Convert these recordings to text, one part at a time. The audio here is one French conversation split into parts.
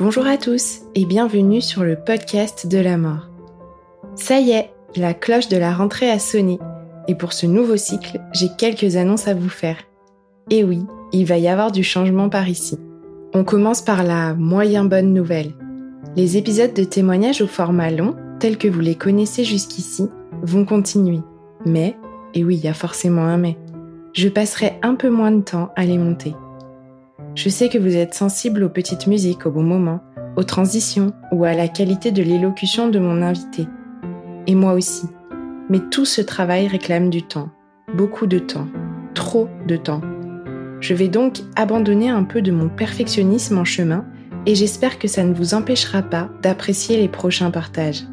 Bonjour à tous et bienvenue sur le podcast de la mort. Ça y est, la cloche de la rentrée a sonné et pour ce nouveau cycle, j'ai quelques annonces à vous faire. Et oui, il va y avoir du changement par ici. On commence par la moyen bonne nouvelle. Les épisodes de témoignages au format long, tels que vous les connaissez jusqu'ici, vont continuer. Mais, et oui, il y a forcément un mais, je passerai un peu moins de temps à les monter. Je sais que vous êtes sensible aux petites musiques au bon moment, aux transitions ou à la qualité de l'élocution de mon invité. Et moi aussi. Mais tout ce travail réclame du temps. Beaucoup de temps. Trop de temps. Je vais donc abandonner un peu de mon perfectionnisme en chemin et j'espère que ça ne vous empêchera pas d'apprécier les prochains partages.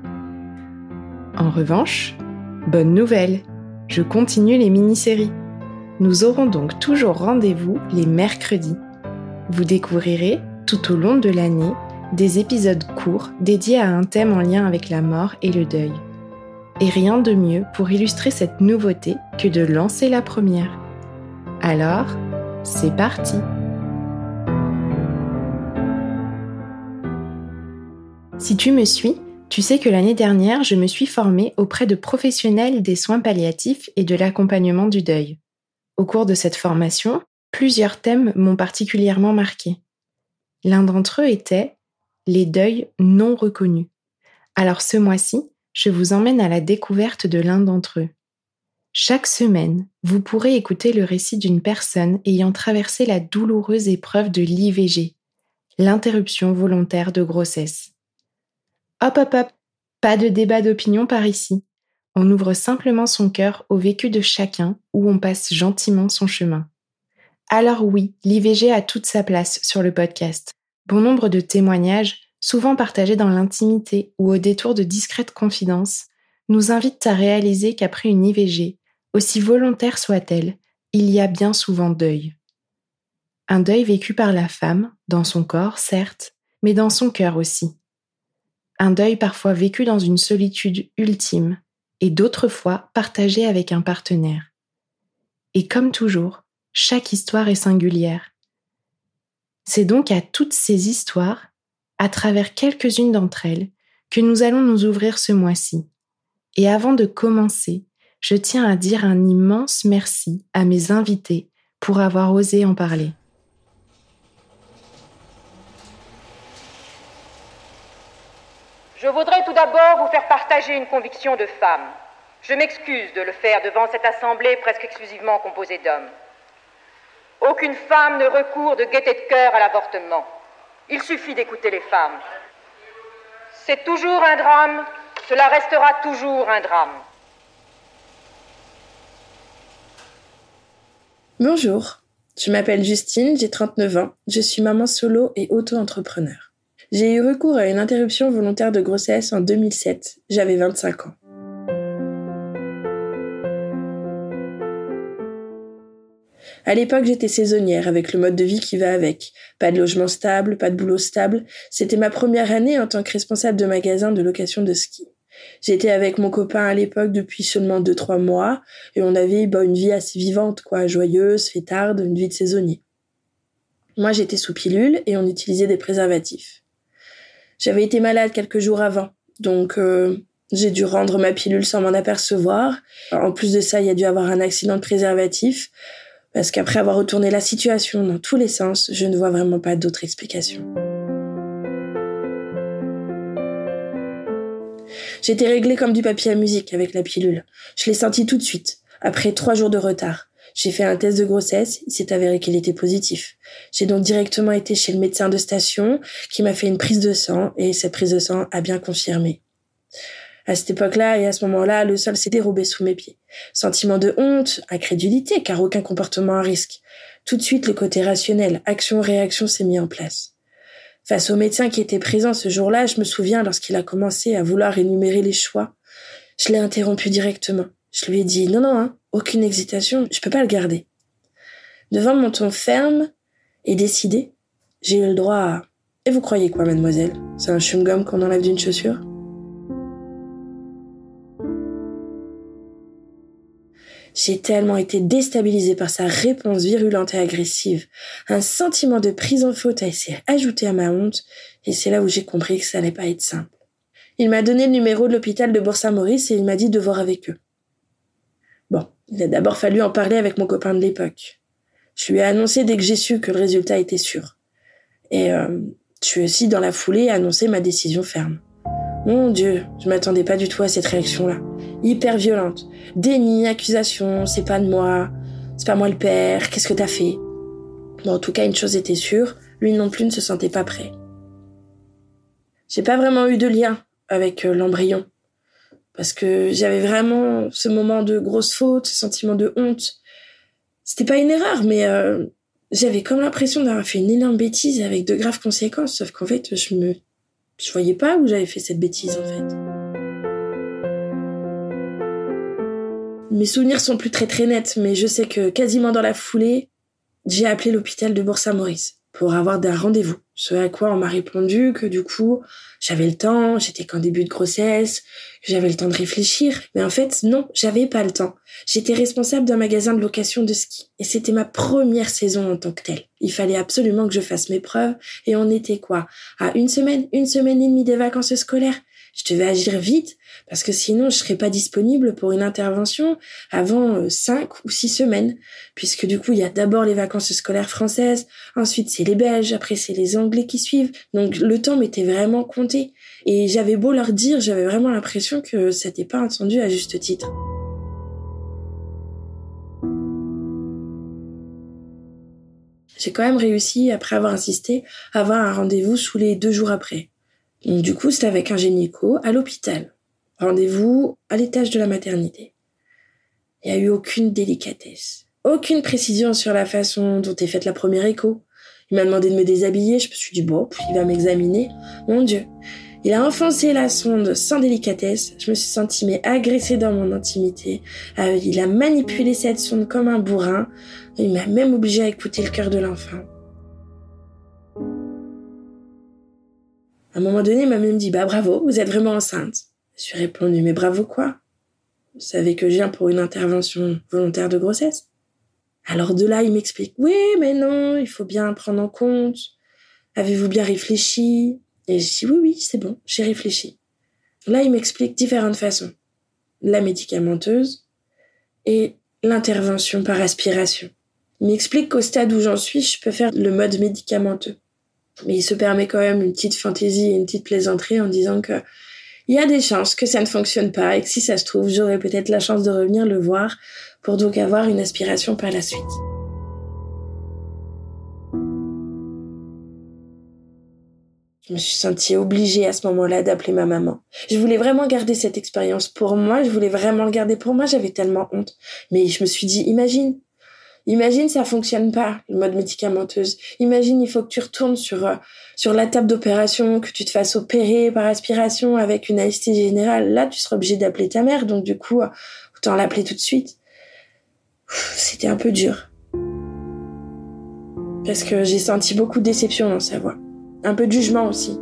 En revanche, bonne nouvelle, je continue les mini-séries. Nous aurons donc toujours rendez-vous les mercredis vous découvrirez, tout au long de l'année, des épisodes courts dédiés à un thème en lien avec la mort et le deuil. Et rien de mieux pour illustrer cette nouveauté que de lancer la première. Alors, c'est parti Si tu me suis, tu sais que l'année dernière, je me suis formée auprès de professionnels des soins palliatifs et de l'accompagnement du deuil. Au cours de cette formation, Plusieurs thèmes m'ont particulièrement marqué. L'un d'entre eux était les deuils non reconnus. Alors ce mois-ci, je vous emmène à la découverte de l'un d'entre eux. Chaque semaine, vous pourrez écouter le récit d'une personne ayant traversé la douloureuse épreuve de l'IVG, l'interruption volontaire de grossesse. Hop hop hop, pas de débat d'opinion par ici. On ouvre simplement son cœur au vécu de chacun ou on passe gentiment son chemin. Alors oui, l'IVG a toute sa place sur le podcast. Bon nombre de témoignages, souvent partagés dans l'intimité ou au détour de discrètes confidences, nous invitent à réaliser qu'après une IVG, aussi volontaire soit-elle, il y a bien souvent deuil. Un deuil vécu par la femme, dans son corps, certes, mais dans son cœur aussi. Un deuil parfois vécu dans une solitude ultime, et d'autres fois partagé avec un partenaire. Et comme toujours, chaque histoire est singulière. C'est donc à toutes ces histoires, à travers quelques-unes d'entre elles, que nous allons nous ouvrir ce mois-ci. Et avant de commencer, je tiens à dire un immense merci à mes invités pour avoir osé en parler. Je voudrais tout d'abord vous faire partager une conviction de femme. Je m'excuse de le faire devant cette assemblée presque exclusivement composée d'hommes. Aucune femme ne recourt de gaieté de cœur à l'avortement. Il suffit d'écouter les femmes. C'est toujours un drame, cela restera toujours un drame. Bonjour, je m'appelle Justine, j'ai 39 ans, je suis maman solo et auto-entrepreneur. J'ai eu recours à une interruption volontaire de grossesse en 2007, j'avais 25 ans. À l'époque, j'étais saisonnière avec le mode de vie qui va avec. Pas de logement stable, pas de boulot stable. C'était ma première année en tant que responsable de magasin de location de ski. J'étais avec mon copain à l'époque depuis seulement deux trois mois et on avait bah, une vie assez vivante, quoi, joyeuse, fêtarde, une vie de saisonnier. Moi, j'étais sous pilule et on utilisait des préservatifs. J'avais été malade quelques jours avant, donc euh, j'ai dû rendre ma pilule sans m'en apercevoir. En plus de ça, il y a dû avoir un accident de préservatif. Parce qu'après avoir retourné la situation dans tous les sens, je ne vois vraiment pas d'autre explication. J'étais réglée comme du papier à musique avec la pilule. Je l'ai senti tout de suite, après trois jours de retard. J'ai fait un test de grossesse, il s'est avéré qu'il était positif. J'ai donc directement été chez le médecin de station qui m'a fait une prise de sang et cette prise de sang a bien confirmé. À cette époque-là et à ce moment-là, le sol s'est dérobé sous mes pieds. Sentiment de honte, incrédulité, car aucun comportement à risque. Tout de suite, le côté rationnel, action-réaction s'est mis en place. Face au médecin qui était présent ce jour-là, je me souviens lorsqu'il a commencé à vouloir énumérer les choix, je l'ai interrompu directement. Je lui ai dit non, non, hein, aucune hésitation, je peux pas le garder. Devant mon ton ferme et décidé, j'ai eu le droit à Et vous croyez quoi, mademoiselle? C'est un chewing-gum qu'on enlève d'une chaussure? J'ai tellement été déstabilisée par sa réponse virulente et agressive. Un sentiment de prise en faute a essayé ajouté à ma honte, et c'est là où j'ai compris que ça n'allait pas être simple. Il m'a donné le numéro de l'hôpital de Bourg-Saint-Maurice et il m'a dit de voir avec eux. Bon, il a d'abord fallu en parler avec mon copain de l'époque. Je lui ai annoncé dès que j'ai su que le résultat était sûr. Et euh, je suis aussi dans la foulée annoncé ma décision ferme. Mon Dieu, je m'attendais pas du tout à cette réaction-là. Hyper violente. Déni, accusation, c'est pas de moi, c'est pas moi le père, qu'est-ce que t'as fait? Bon, en tout cas, une chose était sûre, lui non plus ne se sentait pas prêt. J'ai pas vraiment eu de lien avec euh, l'embryon parce que j'avais vraiment ce moment de grosse faute, ce sentiment de honte. C'était pas une erreur, mais euh, j'avais comme l'impression d'avoir fait une énorme bêtise avec de graves conséquences, sauf qu'en fait, je me, je voyais pas où j'avais fait cette bêtise en fait. Mes souvenirs sont plus très très nets, mais je sais que quasiment dans la foulée, j'ai appelé l'hôpital de Bourg-Saint-Maurice pour avoir un rendez-vous. Ce à quoi on m'a répondu que du coup, j'avais le temps, j'étais qu'en début de grossesse, j'avais le temps de réfléchir. Mais en fait, non, j'avais pas le temps. J'étais responsable d'un magasin de location de ski. Et c'était ma première saison en tant que telle. Il fallait absolument que je fasse mes preuves. Et on était quoi? À une semaine, une semaine et demie des vacances scolaires. Je devais agir vite parce que sinon je serais pas disponible pour une intervention avant euh, cinq ou six semaines, puisque du coup il y a d'abord les vacances scolaires françaises, ensuite c'est les Belges, après c'est les Anglais qui suivent, donc le temps m'était vraiment compté, et j'avais beau leur dire, j'avais vraiment l'impression que c'était pas entendu à juste titre. J'ai quand même réussi, après avoir insisté, à avoir un rendez-vous sous les deux jours après. Du coup, c'était avec un gynéco à l'hôpital. Rendez-vous à l'étage de la maternité. Il n'y a eu aucune délicatesse, aucune précision sur la façon dont est faite la première écho. Il m'a demandé de me déshabiller, je me suis dit bon, il va m'examiner. Mon Dieu. Il a enfoncé la sonde sans délicatesse. Je me suis sentie mais agressée dans mon intimité. Euh, il a manipulé cette sonde comme un bourrin. Il m'a même obligé à écouter le cœur de l'enfant. À un moment donné, m'a même dit, bah bravo, vous êtes vraiment enceinte. Je ai répondu, mais bravo quoi? Vous savez que je viens pour une intervention volontaire de grossesse Alors de là, il m'explique, oui, mais non, il faut bien prendre en compte. Avez-vous bien réfléchi Et je dis, oui, oui, c'est bon, j'ai réfléchi. Là, il m'explique différentes façons. La médicamenteuse et l'intervention par aspiration. Il m'explique qu'au stade où j'en suis, je peux faire le mode médicamenteux. Mais il se permet quand même une petite fantaisie et une petite plaisanterie en disant que il y a des chances que ça ne fonctionne pas et que si ça se trouve, j'aurai peut-être la chance de revenir le voir pour donc avoir une aspiration par la suite. Je me suis sentie obligée à ce moment-là d'appeler ma maman. Je voulais vraiment garder cette expérience pour moi, je voulais vraiment le garder pour moi, j'avais tellement honte. Mais je me suis dit, imagine, Imagine ça fonctionne pas le mode médicamenteuse. Imagine il faut que tu retournes sur euh, sur la table d'opération, que tu te fasses opérer par aspiration avec une anesthésie générale. Là, tu seras obligé d'appeler ta mère, donc du coup, euh, autant l'appeler tout de suite. C'était un peu dur. Parce que j'ai senti beaucoup de déception dans sa voix. Un peu de jugement aussi.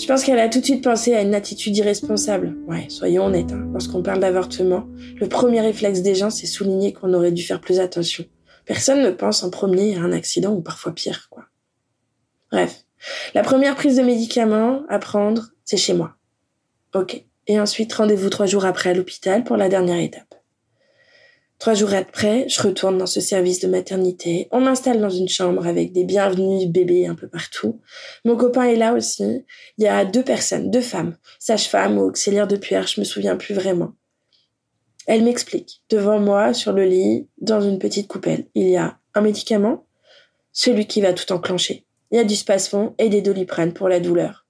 Je pense qu'elle a tout de suite pensé à une attitude irresponsable. Ouais, soyons honnêtes, hein. lorsqu'on parle d'avortement, le premier réflexe des gens, c'est souligner qu'on aurait dû faire plus attention. Personne ne pense en premier à un accident ou parfois pire, quoi. Bref. La première prise de médicaments à prendre, c'est chez moi. Ok. Et ensuite, rendez-vous trois jours après à l'hôpital pour la dernière étape. Trois jours après, je retourne dans ce service de maternité. On m'installe dans une chambre avec des bienvenus bébés un peu partout. Mon copain est là aussi. Il y a deux personnes, deux femmes, sage-femme ou auxiliaire de puère, je me souviens plus vraiment. Elle m'explique. Devant moi, sur le lit, dans une petite coupelle, il y a un médicament, celui qui va tout enclencher. Il y a du spasfon et des doliprane pour la douleur.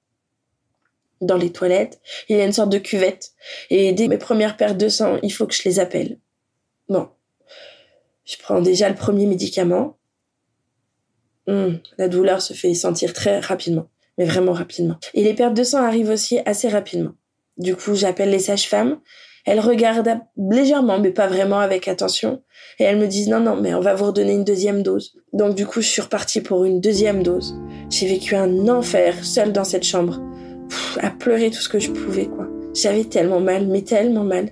Dans les toilettes, il y a une sorte de cuvette. Et dès mes premières pertes de sang, il faut que je les appelle. Bon. Je prends déjà le premier médicament. Hum, la douleur se fait sentir très rapidement, mais vraiment rapidement. Et les pertes de sang arrivent aussi assez rapidement. Du coup, j'appelle les sages-femmes. Elles regardent légèrement, mais pas vraiment avec attention. Et elles me disent non, non, mais on va vous redonner une deuxième dose. Donc du coup, je suis repartie pour une deuxième dose. J'ai vécu un enfer seule dans cette chambre. à pleurer tout ce que je pouvais, quoi. J'avais tellement mal, mais tellement mal.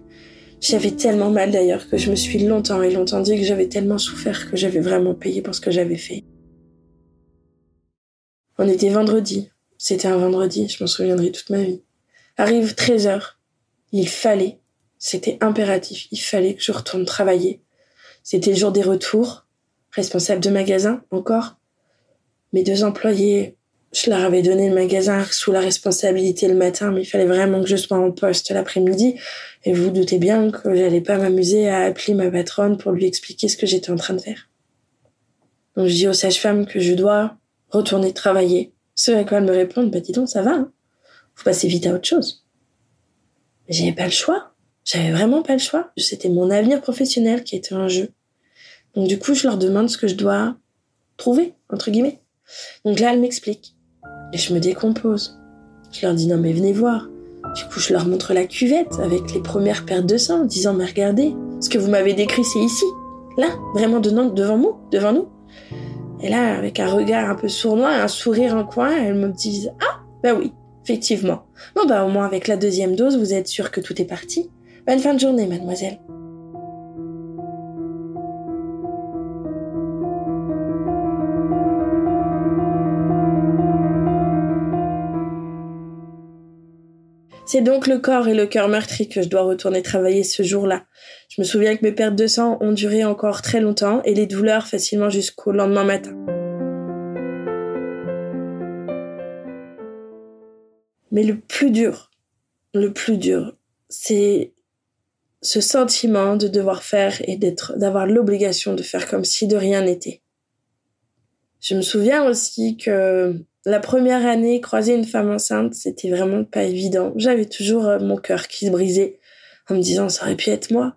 J'avais tellement mal d'ailleurs que je me suis longtemps et longtemps dit que j'avais tellement souffert que j'avais vraiment payé pour ce que j'avais fait. On était vendredi. C'était un vendredi, je m'en souviendrai toute ma vie. Arrive 13 heures. Il fallait, c'était impératif, il fallait que je retourne travailler. C'était le jour des retours. Responsable de magasin, encore. Mes deux employés je leur avais donné le magasin sous la responsabilité le matin, mais il fallait vraiment que je sois en poste l'après-midi. Et vous, doutez bien que j'allais pas m'amuser à appeler ma patronne pour lui expliquer ce que j'étais en train de faire. Donc je dis aux sages-femmes que je dois retourner travailler. Ce à quoi elles me répondent, bah dis donc, ça va, hein Faut passer vite à autre chose. J'avais pas le choix. J'avais vraiment pas le choix. C'était mon avenir professionnel qui était en jeu. Donc du coup, je leur demande ce que je dois trouver, entre guillemets. Donc là, elle m'explique. Et je me décompose. Je leur dis non mais venez voir. Du coup, je leur montre la cuvette avec les premières pertes de sang, en disant mais regardez, ce que vous m'avez décrit, c'est ici, là, vraiment devant nous, devant nous. Et là, avec un regard un peu sournois, un sourire en coin, elles me disent ah bah oui, effectivement. Bon bah au moins avec la deuxième dose, vous êtes sûr que tout est parti. Bonne fin de journée, mademoiselle. C'est donc le corps et le cœur meurtri que je dois retourner travailler ce jour-là. Je me souviens que mes pertes de sang ont duré encore très longtemps et les douleurs facilement jusqu'au lendemain matin. Mais le plus dur, le plus dur, c'est ce sentiment de devoir faire et d'être, d'avoir l'obligation de faire comme si de rien n'était. Je me souviens aussi que la première année, croiser une femme enceinte, c'était vraiment pas évident. J'avais toujours euh, mon cœur qui se brisait en me disant ça aurait pu être moi.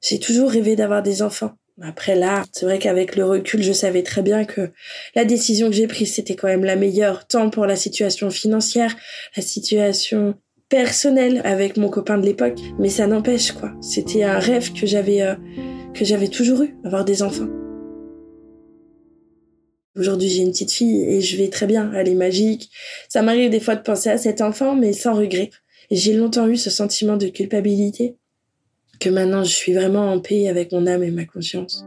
J'ai toujours rêvé d'avoir des enfants. Après là, c'est vrai qu'avec le recul, je savais très bien que la décision que j'ai prise, c'était quand même la meilleure, tant pour la situation financière, la situation personnelle avec mon copain de l'époque, mais ça n'empêche quoi. C'était un rêve que j'avais euh, que j'avais toujours eu, avoir des enfants. Aujourd'hui, j'ai une petite fille et je vais très bien. Elle est magique. Ça m'arrive des fois de penser à cet enfant, mais sans regret. Et j'ai longtemps eu ce sentiment de culpabilité que maintenant je suis vraiment en paix avec mon âme et ma conscience.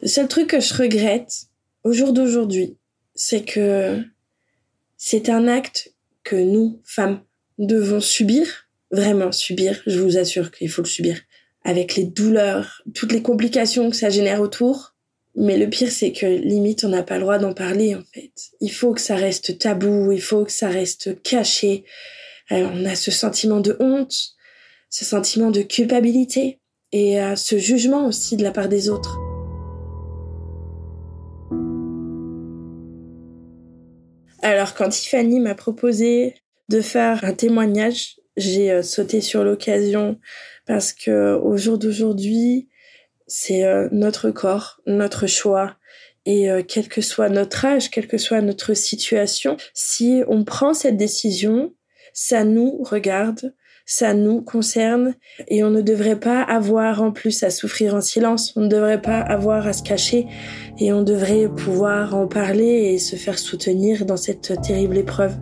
Le seul truc que je regrette au jour d'aujourd'hui, c'est que c'est un acte que nous, femmes, devons subir, vraiment subir, je vous assure qu'il faut le subir avec les douleurs, toutes les complications que ça génère autour. Mais le pire, c'est que limite, on n'a pas le droit d'en parler, en fait. Il faut que ça reste tabou, il faut que ça reste caché. Euh, on a ce sentiment de honte, ce sentiment de culpabilité et euh, ce jugement aussi de la part des autres. Alors, quand Tiffany m'a proposé de faire un témoignage, j'ai euh, sauté sur l'occasion parce que au jour d'aujourd'hui, c'est euh, notre corps, notre choix. Et euh, quel que soit notre âge, quelle que soit notre situation, si on prend cette décision, ça nous regarde, ça nous concerne et on ne devrait pas avoir en plus à souffrir en silence, on ne devrait pas avoir à se cacher et on devrait pouvoir en parler et se faire soutenir dans cette terrible épreuve.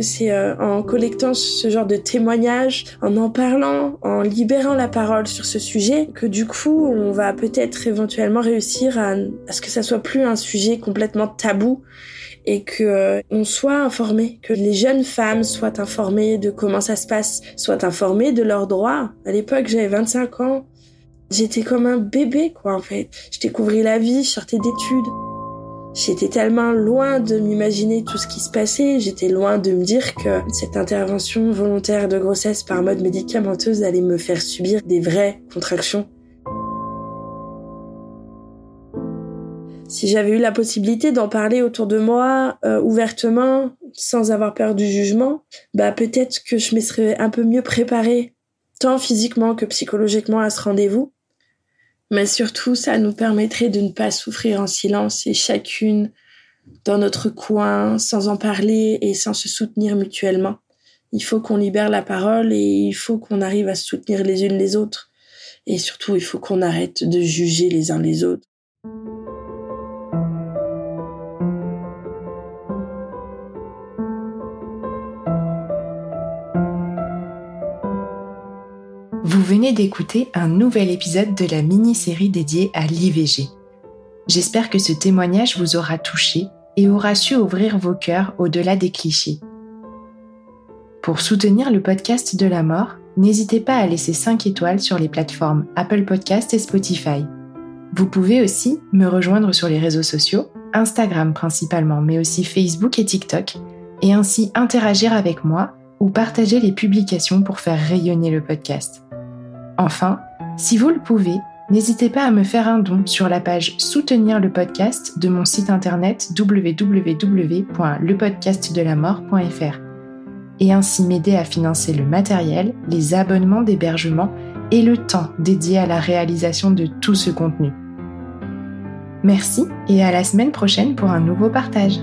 C'est euh, en collectant ce genre de témoignages, en en parlant, en libérant la parole sur ce sujet, que du coup, on va peut-être éventuellement réussir à, à ce que ça soit plus un sujet complètement tabou et que euh, on soit informé, que les jeunes femmes soient informées de comment ça se passe, soient informées de leurs droits. À l'époque, j'avais 25 ans. J'étais comme un bébé, quoi, en fait. Je découvrais la vie, je sortais d'études. J'étais tellement loin de m'imaginer tout ce qui se passait, j'étais loin de me dire que cette intervention volontaire de grossesse par mode médicamenteuse allait me faire subir des vraies contractions. Si j'avais eu la possibilité d'en parler autour de moi euh, ouvertement, sans avoir peur du jugement, bah peut-être que je me serais un peu mieux préparée, tant physiquement que psychologiquement à ce rendez-vous. Mais surtout, ça nous permettrait de ne pas souffrir en silence et chacune dans notre coin, sans en parler et sans se soutenir mutuellement. Il faut qu'on libère la parole et il faut qu'on arrive à se soutenir les unes les autres. Et surtout, il faut qu'on arrête de juger les uns les autres. Vous venez d'écouter un nouvel épisode de la mini-série dédiée à l'IVG. J'espère que ce témoignage vous aura touché et aura su ouvrir vos cœurs au-delà des clichés. Pour soutenir le podcast de la mort, n'hésitez pas à laisser 5 étoiles sur les plateformes Apple Podcast et Spotify. Vous pouvez aussi me rejoindre sur les réseaux sociaux, Instagram principalement, mais aussi Facebook et TikTok, et ainsi interagir avec moi ou partager les publications pour faire rayonner le podcast. Enfin, si vous le pouvez, n'hésitez pas à me faire un don sur la page Soutenir le podcast de mon site internet www.lepodcastdelamort.fr et ainsi m'aider à financer le matériel, les abonnements d'hébergement et le temps dédié à la réalisation de tout ce contenu. Merci et à la semaine prochaine pour un nouveau partage.